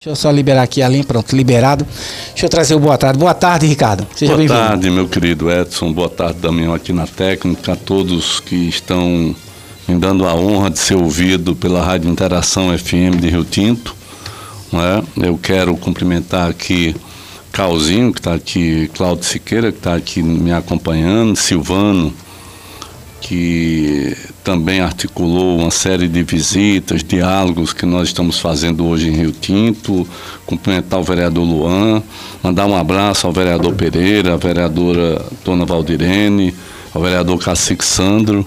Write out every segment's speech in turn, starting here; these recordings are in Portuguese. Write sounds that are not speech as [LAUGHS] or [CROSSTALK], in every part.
Deixa eu só liberar aqui a linha, pronto, liberado. Deixa eu trazer o boa tarde. Boa tarde, Ricardo. Seja boa tarde, meu querido Edson. Boa tarde, Damião, aqui na técnica. A todos que estão me dando a honra de ser ouvido pela Rádio Interação FM de Rio Tinto. É? Eu quero cumprimentar aqui Calzinho, que está aqui, Cláudio Siqueira, que está aqui me acompanhando, Silvano, que também articulou uma série de visitas, diálogos que nós estamos fazendo hoje em Rio Tinto, cumprimentar o vereador Luan, mandar um abraço ao vereador Pereira, à vereadora Dona Valdirene, ao vereador Cacique Sandro,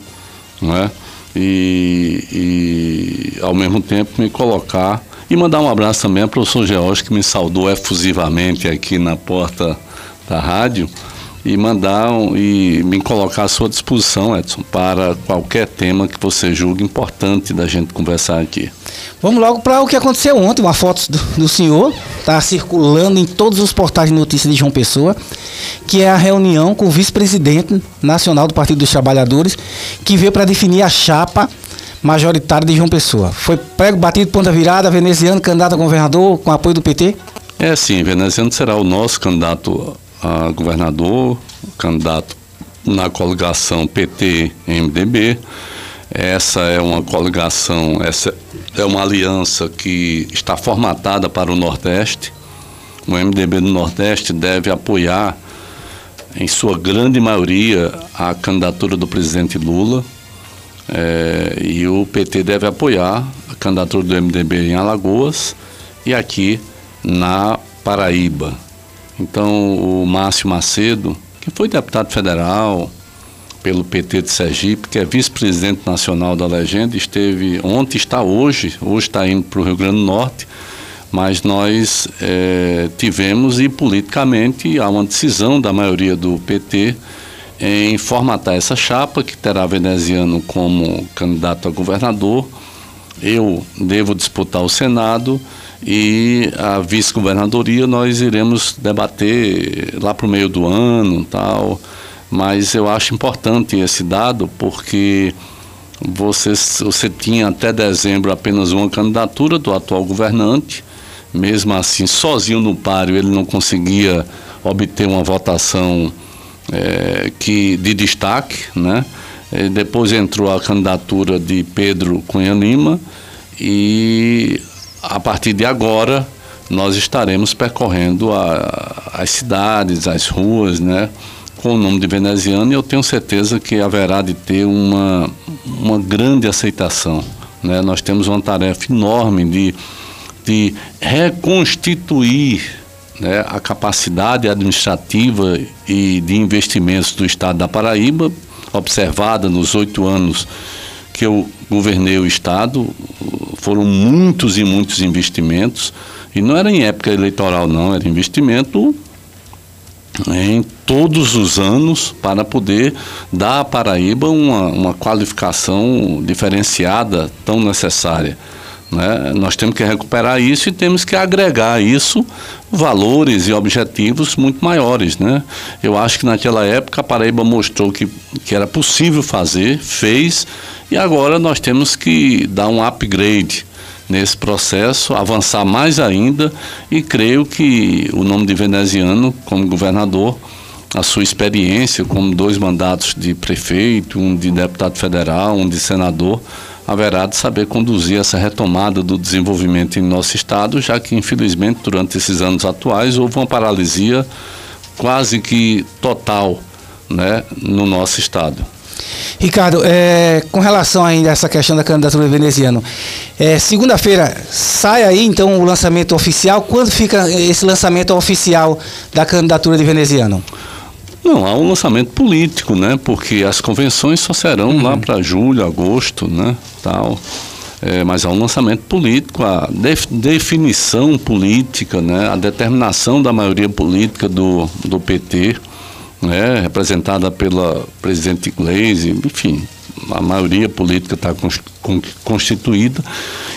não é? E, e ao mesmo tempo me colocar e mandar um abraço também ao professor George que me saudou efusivamente aqui na porta da rádio e mandar um, e me colocar à sua disposição, Edson, para qualquer tema que você julgue importante da gente conversar aqui. Vamos logo para o que aconteceu ontem, uma foto do, do senhor, está circulando em todos os portais de notícias de João Pessoa, que é a reunião com o vice-presidente nacional do Partido dos Trabalhadores, que veio para definir a chapa majoritária de João Pessoa. Foi prego batido ponta virada, veneziano candidato a governador com apoio do PT? É sim, veneziano será o nosso candidato a governador, candidato na coligação PT-MDB. Essa é uma coligação, essa é uma aliança que está formatada para o Nordeste. O MDB do Nordeste deve apoiar, em sua grande maioria, a candidatura do presidente Lula. É, e o PT deve apoiar a candidatura do MDB em Alagoas e aqui na Paraíba. Então, o Márcio Macedo, que foi deputado federal pelo PT de Sergipe, que é vice-presidente nacional da Legenda, esteve ontem, está hoje, hoje está indo para o Rio Grande do Norte, mas nós é, tivemos e politicamente há uma decisão da maioria do PT em formatar essa chapa, que terá veneziano como candidato a governador. Eu devo disputar o Senado e a vice-governadoria nós iremos debater lá para o meio do ano tal. Mas eu acho importante esse dado porque você, você tinha até dezembro apenas uma candidatura do atual governante. Mesmo assim sozinho no páreo ele não conseguia obter uma votação é, que de destaque né? E depois entrou a candidatura de Pedro Cunha Lima e a partir de agora, nós estaremos percorrendo a, as cidades, as ruas, né? Com o nome de veneziano e eu tenho certeza que haverá de ter uma, uma grande aceitação. Né? Nós temos uma tarefa enorme de, de reconstituir né, a capacidade administrativa e de investimentos do Estado da Paraíba, observada nos oito anos que eu governei o Estado, foram muitos e muitos investimentos, e não era em época eleitoral, não, era investimento em todos os anos para poder dar à Paraíba uma, uma qualificação diferenciada tão necessária. Né? Nós temos que recuperar isso e temos que agregar isso valores e objetivos muito maiores. Né? Eu acho que naquela época a Paraíba mostrou que, que era possível fazer, fez, e agora nós temos que dar um upgrade nesse processo, avançar mais ainda e creio que o nome de veneziano como governador, a sua experiência como dois mandatos de prefeito, um de deputado federal, um de senador, haverá de saber conduzir essa retomada do desenvolvimento em nosso estado, já que infelizmente durante esses anos atuais houve uma paralisia quase que total, né, no nosso estado. Ricardo, é, com relação ainda a essa questão da candidatura veneziano, é, segunda-feira sai aí então o lançamento oficial. Quando fica esse lançamento oficial da candidatura de veneziano? Não, há um lançamento político, né? Porque as convenções só serão uhum. lá para julho, agosto, né? Tal. É, mas há um lançamento político, a def, definição política, né? A determinação da maioria política do, do PT né, representada pela presidente Gleisi, enfim, a maioria política está constituída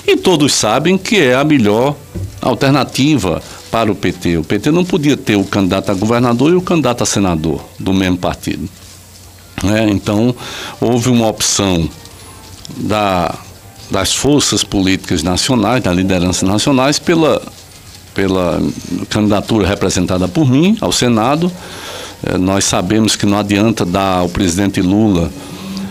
e todos sabem que é a melhor alternativa para o PT. O PT não podia ter o candidato a governador e o candidato a senador do mesmo partido. Né? Então, houve uma opção da, das forças políticas nacionais, da liderança nacionais, pela pela candidatura representada por mim ao Senado. É, nós sabemos que não adianta dar ao presidente Lula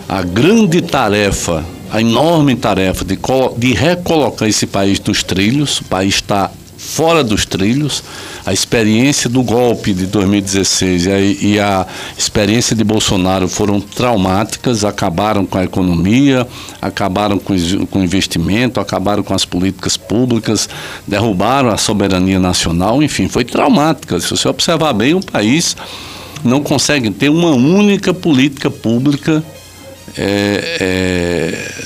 a grande tarefa, a enorme tarefa de, de recolocar esse país dos trilhos. O país está fora dos trilhos. A experiência do golpe de 2016 e a, experiência de Bolsonaro foram traumáticas, acabaram com a economia, acabaram com, com o investimento, acabaram com as políticas públicas, derrubaram a soberania nacional, enfim, foi traumática. Se você observar bem, o país não consegue ter uma única política pública é,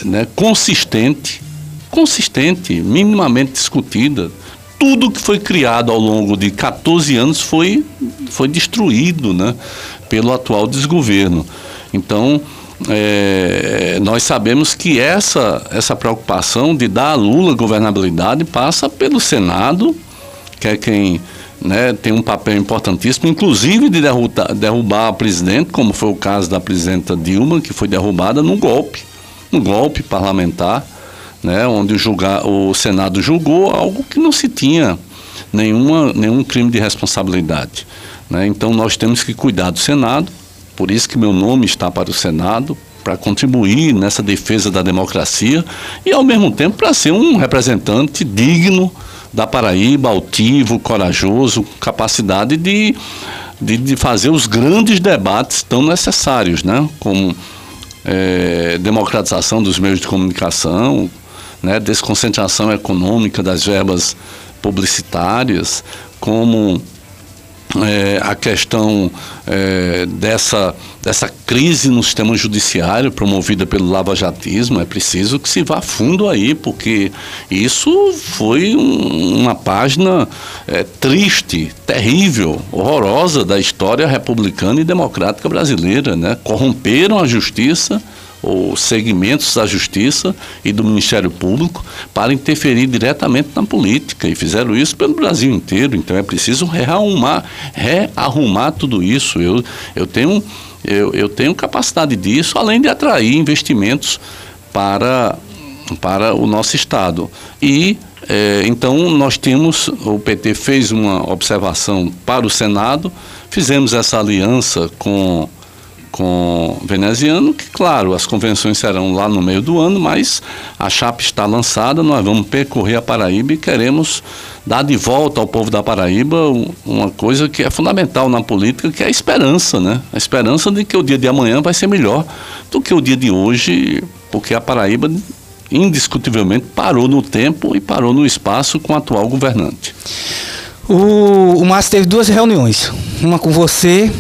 é, né, consistente, consistente, minimamente discutida tudo que foi criado ao longo de 14 anos foi, foi destruído né, pelo atual desgoverno. Então, é, nós sabemos que essa, essa preocupação de dar a Lula governabilidade passa pelo Senado, que é quem né, tem um papel importantíssimo, inclusive de derrubar, derrubar a presidente, como foi o caso da presidenta Dilma, que foi derrubada num golpe, um golpe parlamentar né, onde o, o Senado julgou algo que não se tinha nenhuma, nenhum crime de responsabilidade. Né? Então nós temos que cuidar do Senado, por isso que meu nome está para o Senado, para contribuir nessa defesa da democracia e ao mesmo tempo para ser um representante digno da Paraíba, altivo, corajoso, capacidade de, de, de fazer os grandes debates tão necessários, né? como é, democratização dos meios de comunicação, né, desconcentração econômica das verbas publicitárias, como é, a questão é, dessa, dessa crise no sistema judiciário promovida pelo lavajatismo, é preciso que se vá fundo aí, porque isso foi um, uma página é, triste, terrível, horrorosa da história republicana e democrática brasileira. Né? Corromperam a justiça ou segmentos da Justiça e do Ministério Público para interferir diretamente na política e fizeram isso pelo Brasil inteiro. Então é preciso rearrumar, rearrumar tudo isso. Eu, eu, tenho, eu, eu tenho capacidade disso, além de atrair investimentos para, para o nosso Estado. E é, então nós temos, o PT fez uma observação para o Senado, fizemos essa aliança com com veneziano, que claro, as convenções serão lá no meio do ano, mas a chapa está lançada, nós vamos percorrer a Paraíba e queremos dar de volta ao povo da Paraíba uma coisa que é fundamental na política, que é a esperança, né? A esperança de que o dia de amanhã vai ser melhor do que o dia de hoje, porque a Paraíba indiscutivelmente parou no tempo e parou no espaço com o atual governante. O, o Márcio teve duas reuniões, uma com você,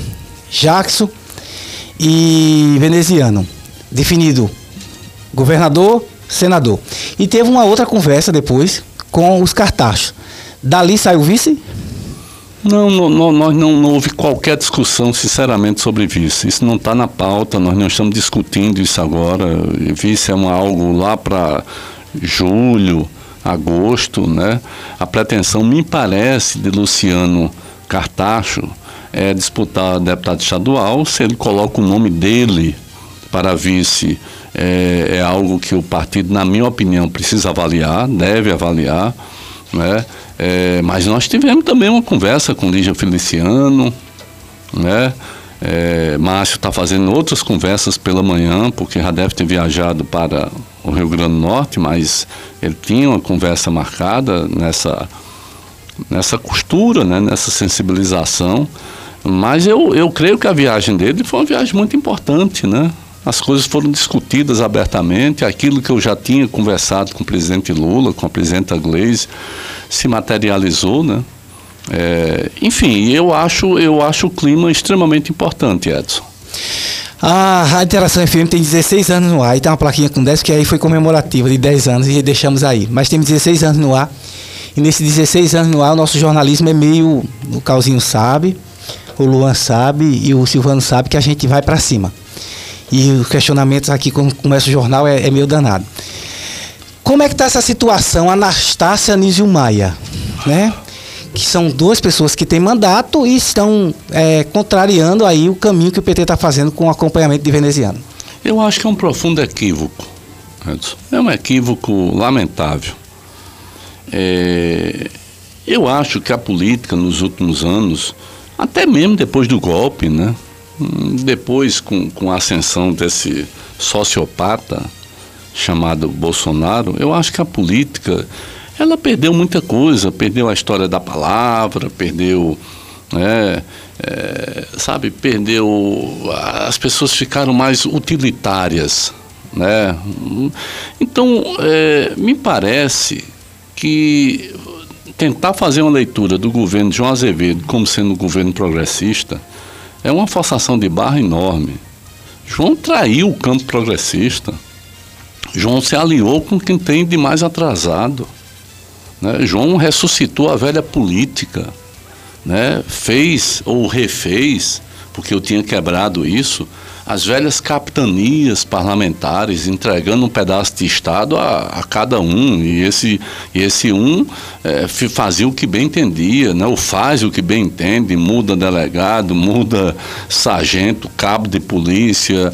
Jackson, e veneziano, definido governador, senador. E teve uma outra conversa depois com os cartachos. Dali saiu vice? Não, não, nós não, não houve qualquer discussão, sinceramente, sobre vice. Isso não está na pauta, nós não estamos discutindo isso agora. Vice é uma, algo lá para julho, agosto, né? A pretensão, me parece, de Luciano Cartacho é, disputar deputado estadual, se ele coloca o nome dele para vice, é, é, algo que o partido, na minha opinião, precisa avaliar, deve avaliar. Né? É, mas nós tivemos também uma conversa com Lígia Feliciano, né? É, Márcio está fazendo outras conversas pela manhã, porque já deve ter viajado para o Rio Grande do Norte, mas ele tinha uma conversa marcada nessa, nessa costura, né, nessa sensibilização. Mas eu, eu creio que a viagem dele foi uma viagem muito importante, né? As coisas foram discutidas abertamente, aquilo que eu já tinha conversado com o presidente Lula, com a presidenta Gleisi, se materializou, né? É, enfim, eu acho, eu acho o clima extremamente importante, Edson. A Interação FM tem 16 anos no ar e tem uma plaquinha com 10 que aí foi comemorativa de 10 anos e deixamos aí. Mas tem 16 anos no ar e nesses 16 anos no ar o nosso jornalismo é meio, o Calzinho sabe, o Luan sabe e o Silvano sabe que a gente vai para cima. E os questionamentos aqui, quando começa o jornal, é, é meio danado. Como é que está essa situação, Anastácia Nísio Maia, né? Que são duas pessoas que têm mandato e estão é, contrariando aí o caminho que o PT está fazendo com o acompanhamento de veneziano. Eu acho que é um profundo equívoco, Edson. É um equívoco lamentável. É, Eu acho que a política nos últimos anos, até mesmo depois do golpe, né? Hum, depois com, com a ascensão desse sociopata chamado Bolsonaro, eu acho que a política ela perdeu muita coisa, perdeu a história da palavra, perdeu, né, é, sabe, perdeu, as pessoas ficaram mais utilitárias, né? Então, é, me parece que tentar fazer uma leitura do governo de João Azevedo como sendo um governo progressista é uma forçação de barra enorme. João traiu o campo progressista. João se aliou com quem tem de mais atrasado. Né? João ressuscitou a velha política, né? fez ou refez, porque eu tinha quebrado isso, as velhas capitanias parlamentares entregando um pedaço de Estado a, a cada um. E esse, e esse um é, fazia o que bem entendia, né? ou faz o que bem entende, muda delegado, muda sargento, cabo de polícia,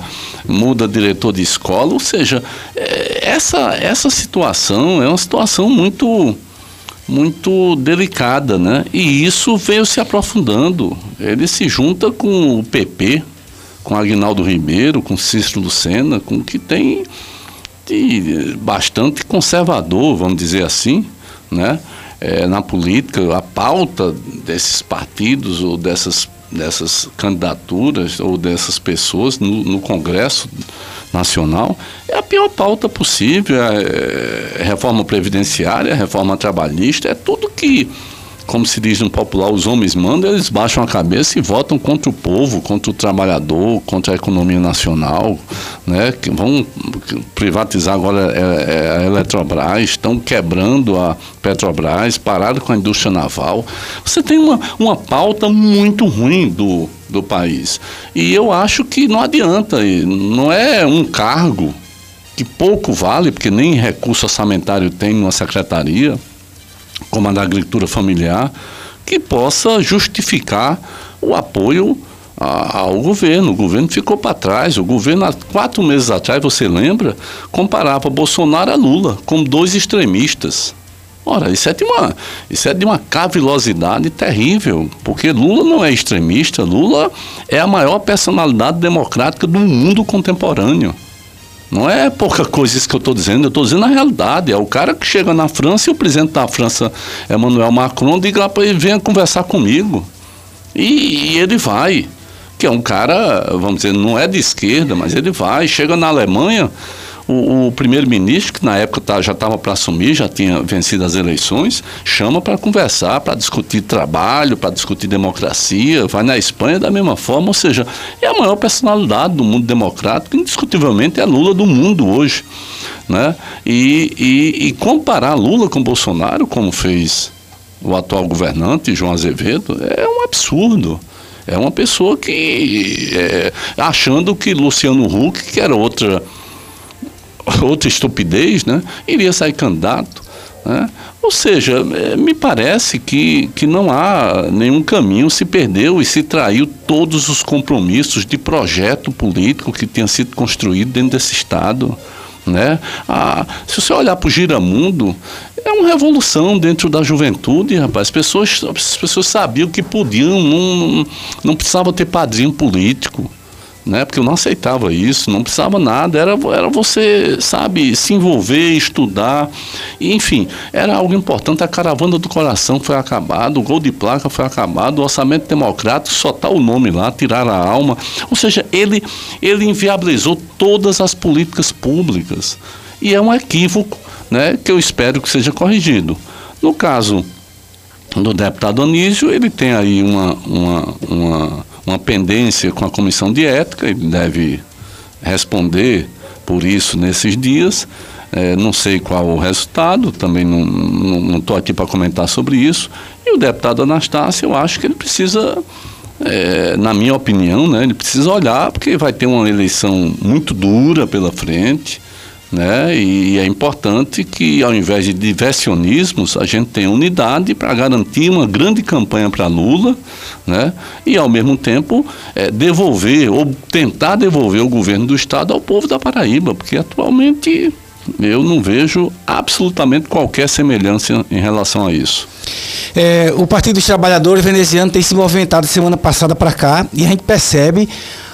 muda diretor de escola. Ou seja, é, essa, essa situação é uma situação muito muito delicada, né? E isso veio se aprofundando. Ele se junta com o PP, com Agnaldo Ribeiro, com Cícero Lucena, com que tem de bastante conservador, vamos dizer assim, né? É, na política, a pauta desses partidos ou dessas, dessas candidaturas ou dessas pessoas no, no Congresso Nacional é a pior pauta possível. É, é reforma previdenciária, reforma trabalhista, é tudo que como se diz no popular, os homens mandam, eles baixam a cabeça e votam contra o povo, contra o trabalhador, contra a economia nacional, né? Que vão privatizar agora a, é, é, a Eletrobras, estão quebrando a Petrobras, pararam com a indústria naval. Você tem uma, uma pauta muito ruim do, do país. E eu acho que não adianta, não é um cargo que pouco vale, porque nem recurso orçamentário tem numa secretaria como a da agricultura familiar, que possa justificar o apoio a, ao governo. O governo ficou para trás. O governo, há quatro meses atrás, você lembra, comparava Bolsonaro a Lula como dois extremistas. Ora, isso é de uma, isso é de uma cavilosidade terrível, porque Lula não é extremista, Lula é a maior personalidade democrática do mundo contemporâneo. Não é pouca coisa isso que eu estou dizendo, eu estou dizendo a realidade. É o cara que chega na França e o presidente da França, Emmanuel Macron, diga lá para ele, venha conversar comigo. E, e, ele vai. Que é um cara, vamos dizer, não é de esquerda, mas ele vai. Chega na Alemanha, o, o primeiro-ministro, que na época tá, já estava para assumir, já tinha vencido as eleições, chama para conversar, para discutir trabalho, para discutir democracia, vai na Espanha da mesma forma, ou seja, é a maior personalidade do mundo democrático, indiscutivelmente é Lula do mundo hoje. Né? E, e, e comparar Lula com Bolsonaro, como fez o atual governante, João Azevedo, é um absurdo. É uma pessoa que, é, achando que Luciano Huck, que era outra outra estupidez, né? iria sair candidato. Né? Ou seja, é, me parece que, que não há nenhum caminho, se perdeu e se traiu todos os compromissos de projeto político que tinha sido construído dentro desse Estado. Né? Ah, se você olhar para o Giramundo, é uma revolução dentro da juventude, rapaz. As pessoas, as pessoas sabiam que podiam, não, não precisava ter padrinho político né? Porque eu não aceitava isso, não precisava nada, era, era você, sabe, se envolver, estudar, enfim, era algo importante. A caravana do coração foi acabado, o gol de placa foi acabado, o orçamento democrático só está o nome lá, tirar a alma. Ou seja, ele, ele inviabilizou todas as políticas públicas. E é um equívoco, né, que eu espero que seja corrigido. No caso do deputado Anísio, ele tem aí uma, uma, uma uma pendência com a comissão de ética, ele deve responder por isso nesses dias. É, não sei qual o resultado, também não estou aqui para comentar sobre isso. E o deputado Anastácio, eu acho que ele precisa, é, na minha opinião, né, ele precisa olhar, porque vai ter uma eleição muito dura pela frente. Né? E é importante que, ao invés de diversionismos, a gente tenha unidade para garantir uma grande campanha para Lula, né? E, ao mesmo tempo, é, devolver ou tentar devolver o governo do Estado ao povo da Paraíba, porque atualmente Eu não vejo absolutamente qualquer semelhança em relação a isso. É, o Partido dos Trabalhadores veneziano tem se movimentado semana passada para cá e a gente percebe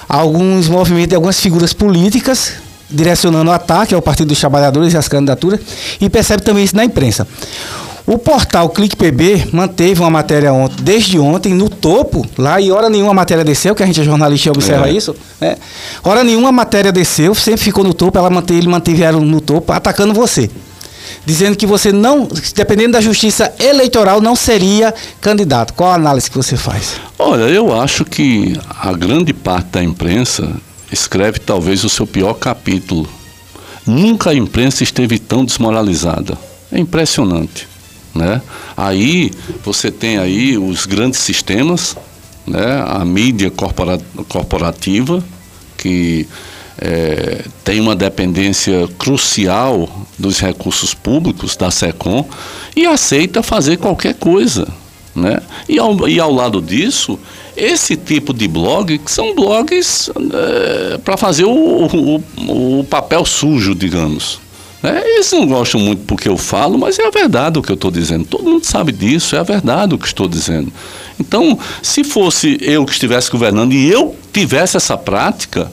alguns movimentos de algumas figuras políticas direcionando o ataque ao Partido dos Trabalhadores e as candidaturas e percebe também isso na imprensa. O portal Clique PB manteve uma matéria ontem, desde ontem no topo, lá e hora nenhuma a matéria desceu, que a gente é jornalista e observa é. isso. Né? Hora nenhuma a matéria desceu, sempre ficou no topo, ela manteve, ele mantiveram no topo, atacando você. Dizendo que você não, dependendo da justiça eleitoral, não seria candidato. Qual a análise que você faz? Olha, eu acho que a grande parte da imprensa escreve talvez o seu pior capítulo. Nunca a imprensa esteve tão desmoralizada. É impressionante. Né? Aí você tem aí os grandes sistemas, né? a mídia corpora corporativa, que é, tem uma dependência crucial dos recursos públicos, da SECOM, e aceita fazer qualquer coisa. Né? E, ao, e ao lado disso, esse tipo de blog, que são blogs é, para fazer o, o, o papel sujo, digamos. Né? Eles não gostam muito porque eu falo, mas é a verdade o que eu estou dizendo. Todo mundo sabe disso, é a verdade o que estou dizendo. Então, se fosse eu que estivesse governando e eu tivesse essa prática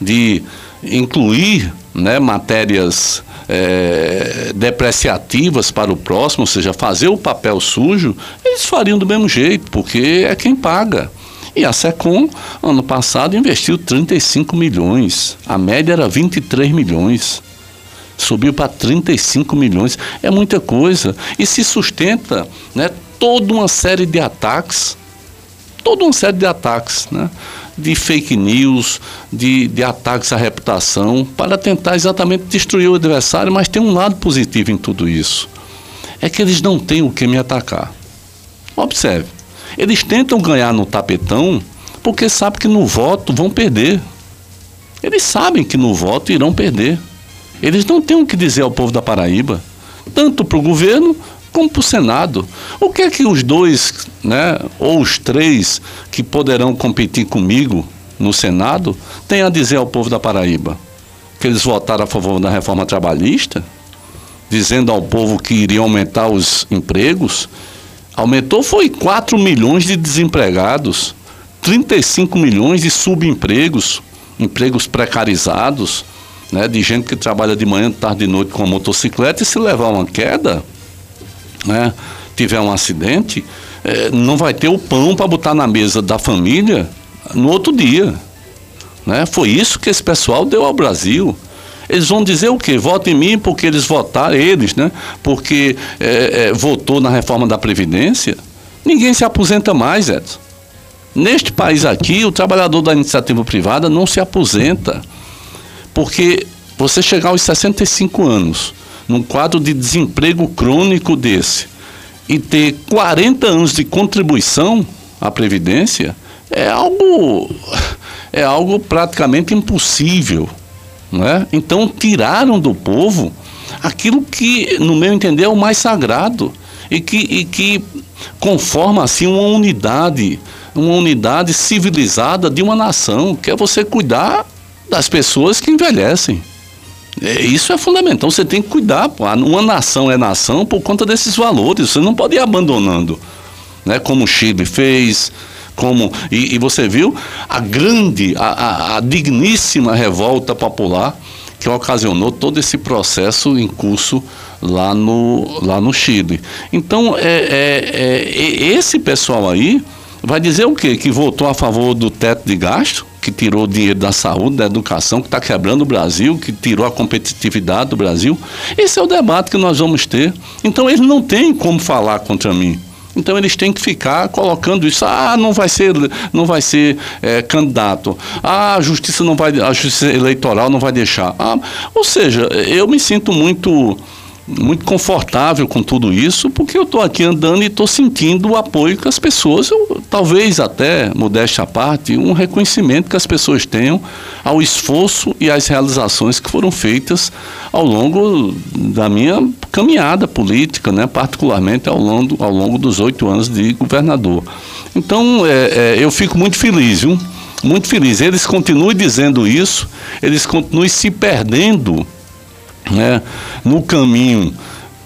de incluir né, matérias é, depreciativas para o próximo, ou seja, fazer o papel sujo, eles fariam do mesmo jeito, porque é quem paga. E a SECOM, ano passado, investiu 35 milhões. A média era 23 milhões subiu para 35 milhões. É muita coisa. E se sustenta né, toda uma série de ataques, toda uma série de ataques, né? de fake news, de, de ataques à reputação, para tentar exatamente destruir o adversário, mas tem um lado positivo em tudo isso. É que eles não têm o que me atacar. Observe, eles tentam ganhar no tapetão porque sabem que no voto vão perder. Eles sabem que no voto irão perder. Eles não têm o que dizer ao povo da Paraíba, tanto para o governo como para o Senado. O que é que os dois, né, ou os três que poderão competir comigo no Senado, têm a dizer ao povo da Paraíba? Que eles votaram a favor da reforma trabalhista, dizendo ao povo que iriam aumentar os empregos. Aumentou foi 4 milhões de desempregados, 35 milhões de subempregos, empregos precarizados né, de gente que trabalha de manhã, tarde e noite com a motocicleta e se levar uma queda, né, tiver um acidente, é, não vai ter o pão para botar na mesa da família no outro dia. Né? Foi isso que esse pessoal deu ao Brasil. Eles vão dizer o quê? Vote em mim porque eles votaram, eles, né? Porque é, é, votou na reforma da Previdência. Ninguém se aposenta mais, Edson. Neste país aqui, o trabalhador da iniciativa privada não se aposenta. Porque você chegar aos 65 anos, num quadro de desemprego crônico desse, e ter 40 anos de contribuição à Previdência, é algo, é algo praticamente impossível. Não é? Então, tiraram do povo aquilo que, no meu entender, é o mais sagrado e que, e que conforma assim uma unidade, uma unidade civilizada de uma nação, que é você cuidar das pessoas que envelhecem. É, isso é fundamental. Você tem que cuidar. Pô. Uma nação é nação por conta desses valores. Você não pode ir abandonando. Né? Como o Chile fez, como e, e você viu a grande, a, a, a, digníssima revolta popular que ocasionou todo esse processo em curso lá no, lá no Chile. Então, é, é, é esse pessoal aí vai dizer o quê? Que votou a favor do teto de gasto? que tirou dinheiro da saúde, da educação, que está quebrando o Brasil, que tirou a competitividade do Brasil. Esse é o debate que nós vamos ter. Então eles não têm como falar contra mim. Então eles têm que ficar colocando isso. Ah, não vai ser, não vai ser é, candidato. Ah, a justiça não vai, a justiça eleitoral não vai deixar. Ah, ou seja, eu me sinto muito muito confortável com tudo isso, porque eu estou aqui andando e estou sentindo o apoio que as pessoas, eu, talvez até, modéstia à parte, um reconhecimento que as pessoas tenham ao esforço e às realizações que foram feitas ao longo da minha caminhada política, né, particularmente ao longo, ao longo dos oito anos de governador. Então, é, é, eu fico muito feliz, viu? muito feliz. Eles continuem dizendo isso, eles continuem se perdendo né, no caminho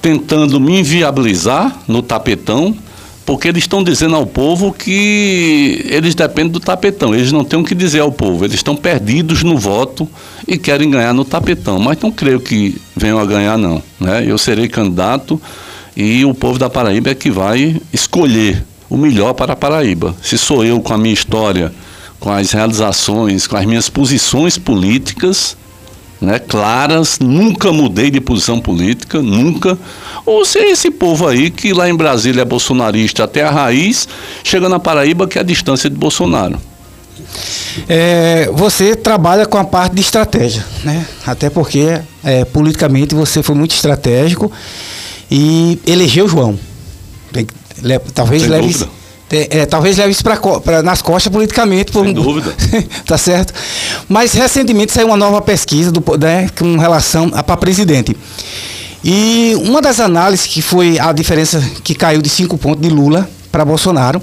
tentando me inviabilizar no tapetão, porque eles estão dizendo ao povo que eles dependem do tapetão, eles não têm o que dizer ao povo, eles estão perdidos no voto e querem ganhar no tapetão, mas não creio que venham a ganhar não, né? Eu serei candidato e o povo da Paraíba é que vai escolher o melhor para a Paraíba. Se sou eu com a minha história, com as realizações, com as minhas posições políticas, né, claras, nunca mudei de posição política, nunca. Ou se é esse povo aí que lá em Brasília é bolsonarista até a raiz, chega na Paraíba que é a distância de Bolsonaro. É, você trabalha com a parte de estratégia, né? Até porque é, politicamente você foi muito estratégico e elegeu João. Talvez leve, dúvida. É, talvez leve isso para nas costas politicamente. Por Sem dúvida. [LAUGHS] tá certo? Mas recentemente saiu uma nova pesquisa do, né, com relação para presidente. E uma das análises que foi a diferença que caiu de cinco pontos de Lula para Bolsonaro.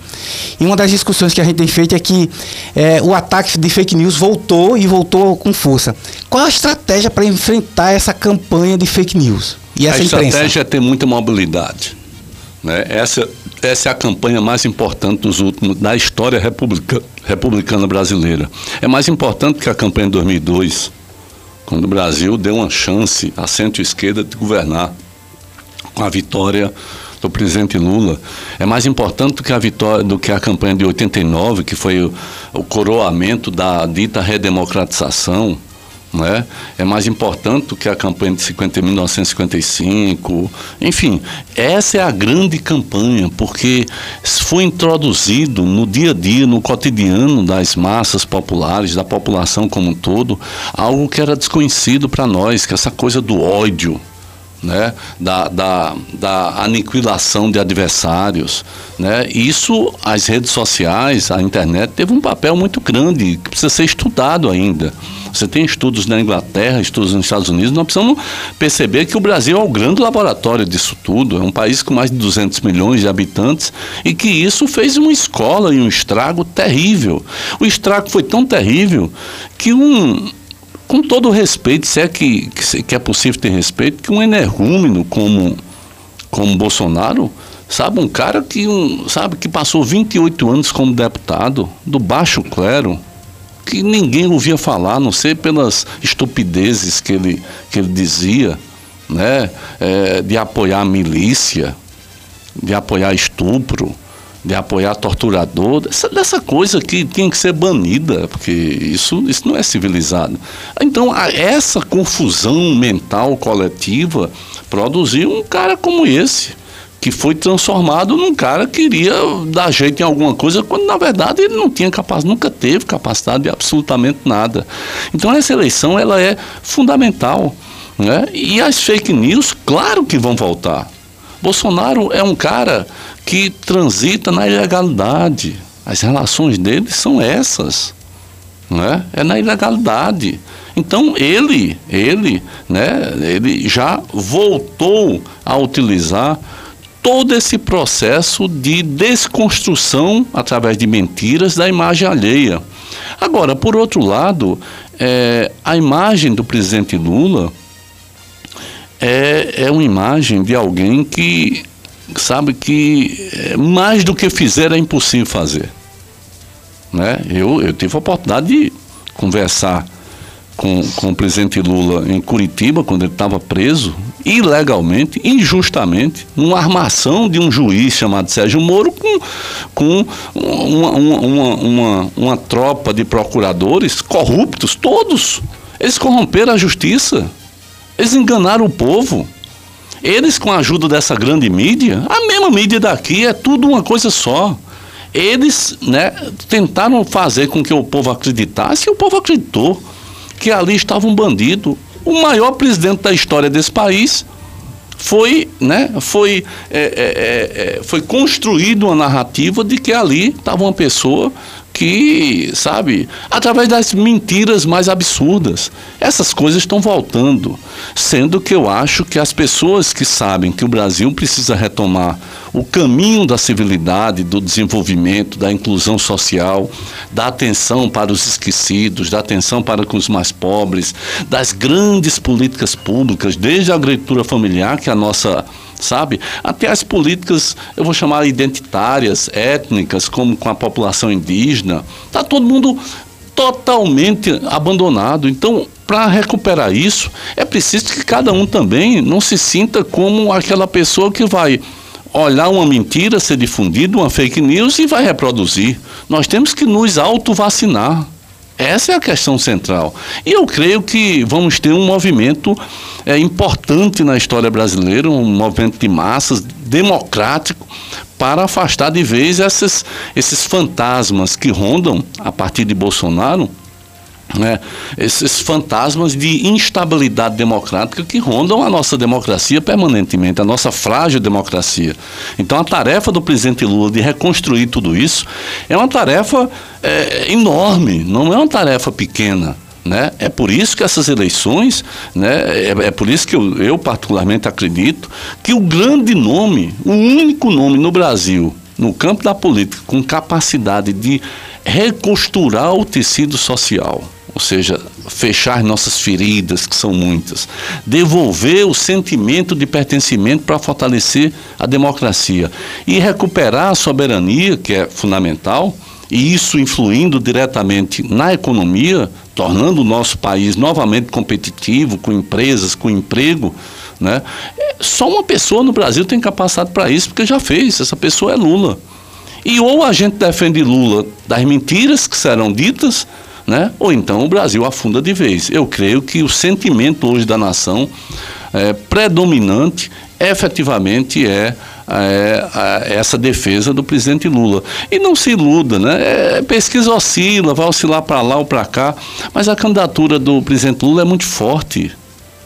E uma das discussões que a gente tem feito é que é, o ataque de fake news voltou e voltou com força. Qual a estratégia para enfrentar essa campanha de fake news? E essa a estratégia imprensa? é ter muita mobilidade. Né? Essa, essa é a campanha mais importante dos últimos, da história republica, republicana brasileira. É mais importante que a campanha de 2002, quando o Brasil deu uma chance à centro-esquerda de governar com a vitória do presidente Lula. É mais importante do que a vitória, do que a campanha de 89, que foi o, o coroamento da dita redemocratização né? é mais importante do que a campanha de 50, 1955. Enfim, essa é a grande campanha, porque foi introduzido no dia a dia, no cotidiano das massas populares, da população como um todo, algo que era desconhecido para nós, que é essa coisa do ódio né, da, da, da aniquilação de adversários. Né? Isso, as redes sociais, a internet, teve um papel muito grande, que precisa ser estudado ainda. Você tem estudos na Inglaterra, estudos nos Estados Unidos, nós precisamos perceber que o Brasil é o grande laboratório disso tudo. É um país com mais de 200 milhões de habitantes e que isso fez uma escola e um estrago terrível. O estrago foi tão terrível que um, com todo o respeito, se é que, que, é possível ter respeito, que um energúmeno como, como Bolsonaro, sabe, um cara que, um, sabe, que passou 28 anos como deputado, do baixo clero, que ninguém ouvia falar, não sei pelas estupidezes que ele, que ele dizia, né, é, de apoiar a milícia, de apoiar estupro, de apoiar torturador, dessa, dessa, coisa que tinha que ser banida, porque isso, isso não é civilizado. Então, essa confusão mental coletiva produziu um cara como esse, que foi transformado num cara que queria dar jeito em alguma coisa, quando na verdade ele não tinha capacidade, nunca teve capacidade de absolutamente nada. Então, essa eleição ela é fundamental. Né? E as fake news, claro que vão voltar. Bolsonaro é um cara que transita na ilegalidade. As relações dele são essas. Né? É na ilegalidade. Então ele, ele, né, ele já voltou a utilizar todo esse processo de desconstrução através de mentiras da imagem alheia. Agora, por outro lado, é, a imagem do presidente Lula é, é uma imagem de alguém que sabe que é, mais do que fizer é impossível fazer. Né? Eu, eu tive a oportunidade de conversar com, com o presidente Lula em Curitiba, quando ele estava preso, ilegalmente, injustamente, numa armação de um juiz chamado Sérgio Moro, com, com uma, uma, uma, uma tropa de procuradores corruptos, todos. Eles corromperam a justiça, eles enganaram o povo. Eles, com a ajuda dessa grande mídia, a mesma mídia daqui, é tudo uma coisa só. Eles né, tentaram fazer com que o povo acreditasse e o povo acreditou que ali estava um bandido. O maior presidente da história desse país foi, né, foi, é, é, é, é foi construído uma narrativa de que ali estava uma pessoa que, sabe, através das mentiras mais absurdas. Essas coisas estão voltando, sendo que eu acho que as pessoas que sabem que o Brasil precisa retomar o caminho da civilidade, do desenvolvimento, da inclusão social, da atenção para os esquecidos, da atenção para os mais pobres, das grandes políticas públicas, desde a agricultura familiar, que é a nossa sabe? Até as políticas, eu vou chamar identitárias, étnicas, como com a população indígena, está todo mundo totalmente abandonado. Então, para recuperar isso, é preciso que cada um também não se sinta como aquela pessoa que vai olhar uma mentira ser difundida, uma fake news e vai reproduzir. Nós temos que nos auto-vacinar. Essa é a questão central. E eu creio que vamos ter um movimento é, importante na história brasileira, um movimento de massas democrático para afastar de vez essas, esses fantasmas que rondam a partir de Bolsonaro né, esses fantasmas de instabilidade democrática que rondam a nossa democracia permanentemente, a nossa frágil democracia. Então, a tarefa do presidente Lula de reconstruir tudo isso é uma tarefa é, enorme, não é uma tarefa pequena. Né? É por isso que essas eleições, né, é, é por isso que eu, eu particularmente acredito que o grande nome, o único nome no Brasil, no campo da política, com capacidade de reconstruir o tecido social, ou seja, fechar nossas feridas, que são muitas, devolver o sentimento de pertencimento para fortalecer a democracia e recuperar a soberania, que é fundamental, e isso influindo diretamente na economia, tornando o nosso país novamente competitivo, com empresas, com emprego. Né? Só uma pessoa no Brasil tem capacidade para isso, porque já fez, essa pessoa é Lula. E ou a gente defende Lula das mentiras que serão ditas, né? ou então o Brasil afunda de vez. Eu creio que o sentimento hoje da nação é, predominante efetivamente é, é, é, essa defesa do presidente Lula. E não se iluda, né? É, pesquisa oscila, vai oscilar para lá ou para cá, mas a candidatura do presidente Lula é muito forte.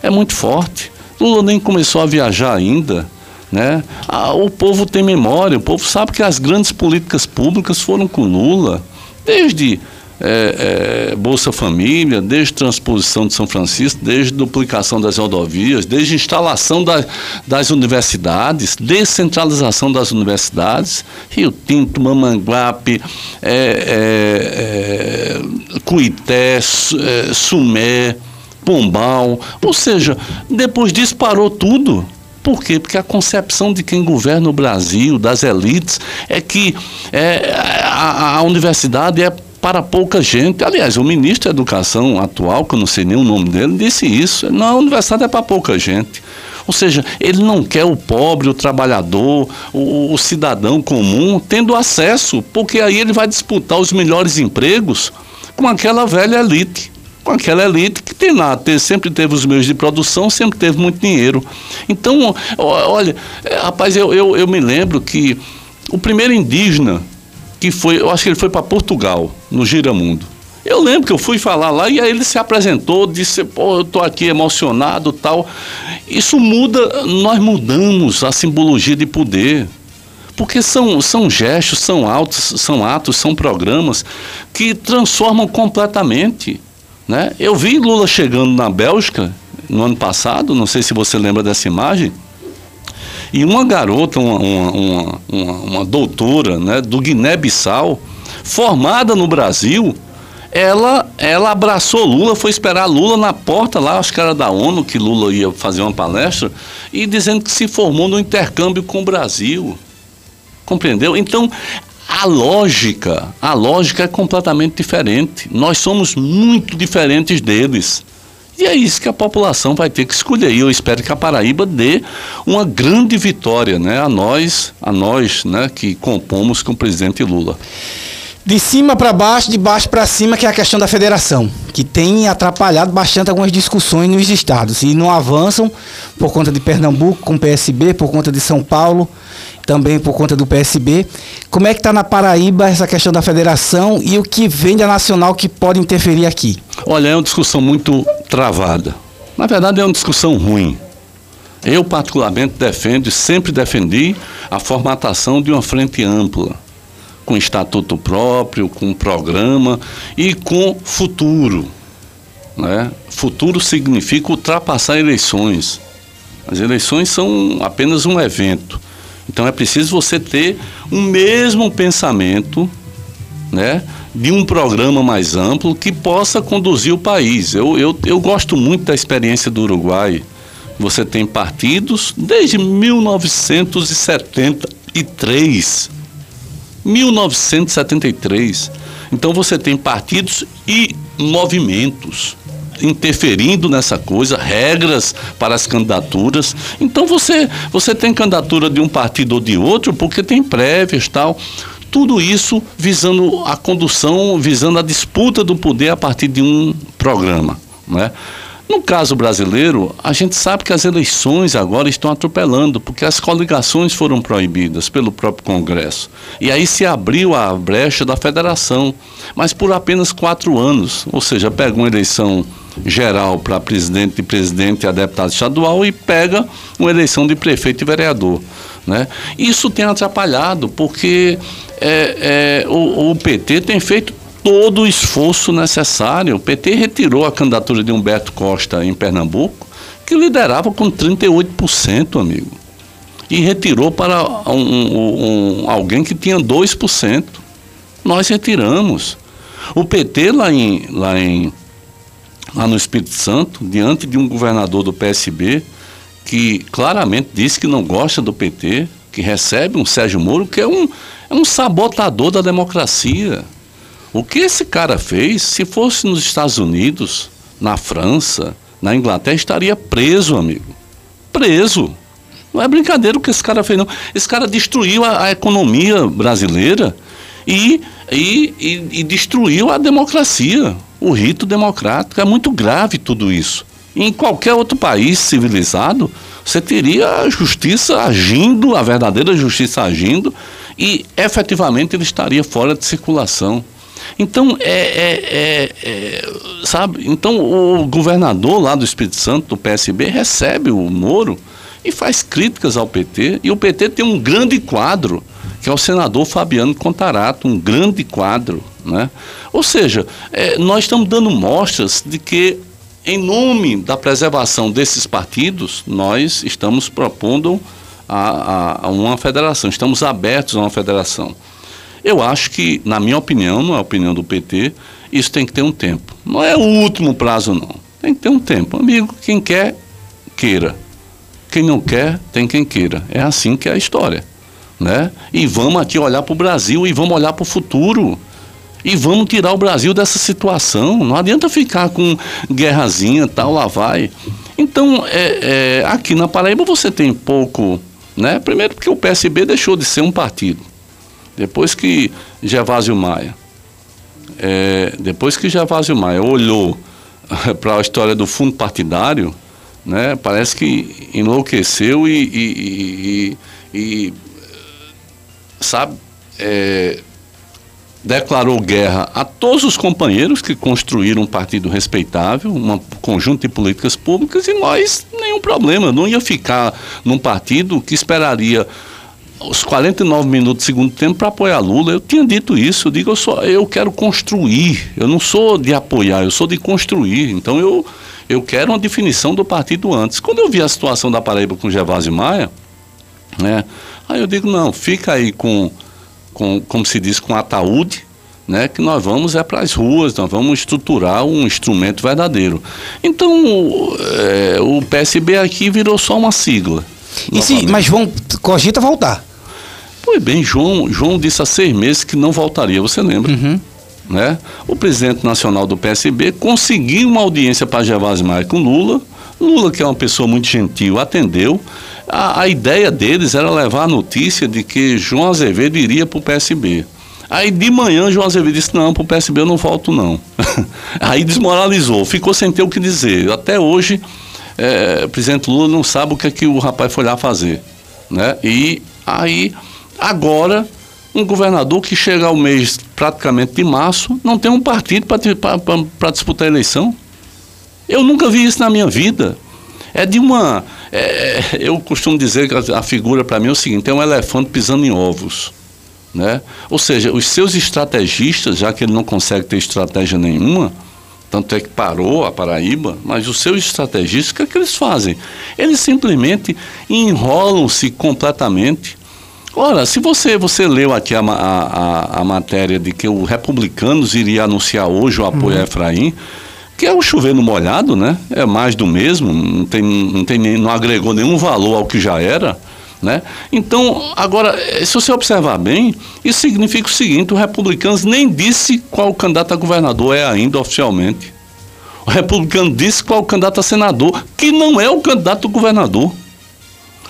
É muito forte. Lula nem começou a viajar ainda. Né? Ah, o povo tem memória, o povo sabe que as grandes políticas públicas foram com Lula, desde é, é, Bolsa Família, desde transposição de São Francisco, desde duplicação das rodovias, desde instalação da, das universidades, descentralização das universidades, Rio Tinto, Mamanguape, é, é, é Cuité, é, Sumé, Pombal, ou seja, depois disso parou tudo. Por quê? Porque a concepção de quem governa o Brasil, das elites, é que é, a, a universidade é para pouca gente. Aliás, o ministro da Educação atual, que eu não sei nem o nome dele, disse isso. Não, a universidade é para pouca gente. Ou seja, ele não quer o pobre, o trabalhador, o, o, cidadão comum tendo acesso, porque aí ele vai disputar os melhores empregos com aquela velha elite. Com aquela elite que tem lá, sempre teve os meios de produção, sempre teve muito dinheiro. Então, olha, é, rapaz, eu, eu, eu me lembro que o primeiro indígena que foi, eu acho que ele foi para Portugal, no Giramundo. Eu lembro que eu fui falar lá e aí ele se apresentou, disse, pô, eu estou aqui emocionado tal. Isso muda, nós mudamos a simbologia de poder. Porque são, são gestos, são atos, são atos, são programas que transformam completamente. Né? Eu vi Lula chegando na Bélgica no ano passado, não sei se você lembra dessa imagem, e uma garota, uma, uma, uma, uma doutora né, do Guiné-Bissau, formada no Brasil, ela, ela abraçou Lula, foi esperar Lula na porta lá, acho que era da ONU, que Lula ia fazer uma palestra, e dizendo que se formou no intercâmbio com o Brasil. Compreendeu? Então, a lógica, a lógica é completamente diferente. Nós somos muito diferentes deles. E é isso que a população vai ter que escolher. E eu espero que a Paraíba dê uma grande vitória né, a nós, a nós né, que compomos com o presidente Lula. De cima para baixo, de baixo para cima, que é a questão da federação, que tem atrapalhado bastante algumas discussões nos estados e não avançam por conta de Pernambuco com o PSB, por conta de São Paulo também por conta do PSB. Como é que está na Paraíba essa questão da federação e o que vem da Nacional que pode interferir aqui? Olha, é uma discussão muito travada. Na verdade, é uma discussão ruim. Eu, particularmente, defendo sempre defendi a formatação de uma frente ampla, com estatuto próprio, com programa e com futuro. Né? Futuro significa ultrapassar eleições. As eleições são apenas um evento. Então é preciso você ter o mesmo pensamento né, de um programa mais amplo que possa conduzir o país. Eu, eu, eu gosto muito da experiência do Uruguai. Você tem partidos desde 1973. 1973. Então você tem partidos e movimentos interferindo nessa coisa, regras para as candidaturas. Então você, você tem candidatura de um partido ou de outro porque tem prévias tal. Tudo isso visando a condução, visando a disputa do poder a partir de um programa. Né? No caso brasileiro, a gente sabe que as eleições agora estão atropelando, porque as coligações foram proibidas pelo próprio Congresso. E aí se abriu a brecha da federação, mas por apenas quatro anos. Ou seja, pega uma eleição geral para presidente e presidente a deputado estadual e pega uma eleição de prefeito e vereador. Né? Isso tem atrapalhado, porque é, é, o, o PT tem feito todo o esforço necessário. O PT retirou a candidatura de Humberto Costa em Pernambuco, que liderava com 38%, amigo. E retirou para um, um, um, alguém que tinha 2%. Nós retiramos. O PT lá em, lá em lá no Espírito Santo, diante de um governador do PSB, que claramente disse que não gosta do PT, que recebe um Sérgio Moro, que é um, é um sabotador da democracia. O que esse cara fez, se fosse nos Estados Unidos, na França, na Inglaterra, estaria preso, amigo. Preso. Não é brincadeira o que esse cara fez, não. Esse cara destruiu a, a economia brasileira e, e, e, e destruiu a democracia o rito democrático. É muito grave tudo isso. Em qualquer outro país civilizado, você teria a justiça agindo, a verdadeira justiça agindo, e efetivamente ele estaria fora de circulação. Então, é, é, é, é, sabe? Então, o governador lá do Espírito Santo, do PSB, recebe o Moro e faz críticas ao PT. E o PT tem um grande quadro, que é o senador Fabiano Contarato, um grande quadro né? Ou seja, é, nós estamos dando mostras de que, em nome da preservação desses partidos, nós estamos propondo a, a, a uma federação, estamos abertos a uma federação. Eu acho que, na minha opinião, não é a opinião do PT, isso tem que ter um tempo. Não é o último prazo, não. Tem que ter um tempo. Amigo, quem quer, queira. Quem não quer, tem quem queira. É assim que é a história. Né? E vamos aqui olhar para o Brasil e vamos olhar para o futuro e vamos tirar o Brasil dessa situação. Não adianta ficar com guerrazinha, tal, lá vai. Então, é, é, aqui na Paraíba você tem pouco, né? Primeiro porque o PSB deixou de ser um partido. Depois que Gervásio Maia, é, depois que Gervásio Maia olhou [LAUGHS] para a história do fundo partidário, né? Parece que enlouqueceu e, e, e, e sabe, é, declarou guerra a todos os companheiros que construíram um partido respeitável, um conjunto de políticas públicas, e nós, nenhum problema, não ia ficar num partido que esperaria os 49 minutos do segundo tempo para apoiar Lula. Eu tinha dito isso, eu digo, eu, sou, eu quero construir, eu não sou de apoiar, eu sou de construir. Então eu, eu quero uma definição do partido antes. Quando eu vi a situação da Paraíba com Gervásio Maia, né, aí eu digo, não, fica aí com com, como se diz, com ataúde, né, que nós vamos é para as ruas, nós vamos estruturar um instrumento verdadeiro. Então, é, o PSB aqui virou só uma sigla. Se, mas João cogita voltar? Pois bem, João, João disse há seis meses que não voltaria, você lembra? Uhum. Né? O presidente nacional do PSB conseguiu uma audiência para Gervásio Maia com Lula. Lula, que é uma pessoa muito gentil, atendeu. A, a ideia deles era levar a notícia de que João Azevedo iria para o PSB. Aí de manhã João Azevedo disse, não, para o PSB eu não volto não. [LAUGHS] Aí desmoralizou, ficou sem ter o que dizer. Até hoje, é, o presidente Lula não sabe o que, é que o rapaz foi lá fazer. Né? E aí, agora, um governador que chega ao mês praticamente de março, não tem um partido para disputar a eleição. Eu nunca vi isso na minha vida. É de uma. É, eu costumo dizer que a, a figura para mim é o seguinte: é um elefante pisando em ovos. Né? Ou seja, os seus estrategistas, já que ele não consegue ter estratégia nenhuma, tanto é que parou a Paraíba, mas os seus estrategistas, o que, é que eles fazem? Eles simplesmente enrolam-se completamente. Ora, se você, você leu aqui a, a, a, matéria de que o Republicanos iria anunciar hoje o apoio uhum. a Efraim, que é o chover no molhado, né? É mais do mesmo, não, tem, não, tem, não agregou nenhum valor ao que já era. Né? Então, agora, se você observar bem, isso significa o seguinte: o Republicanos nem disse qual candidato a governador é ainda oficialmente. O republicano disse qual candidato a senador, que não é o candidato a governador.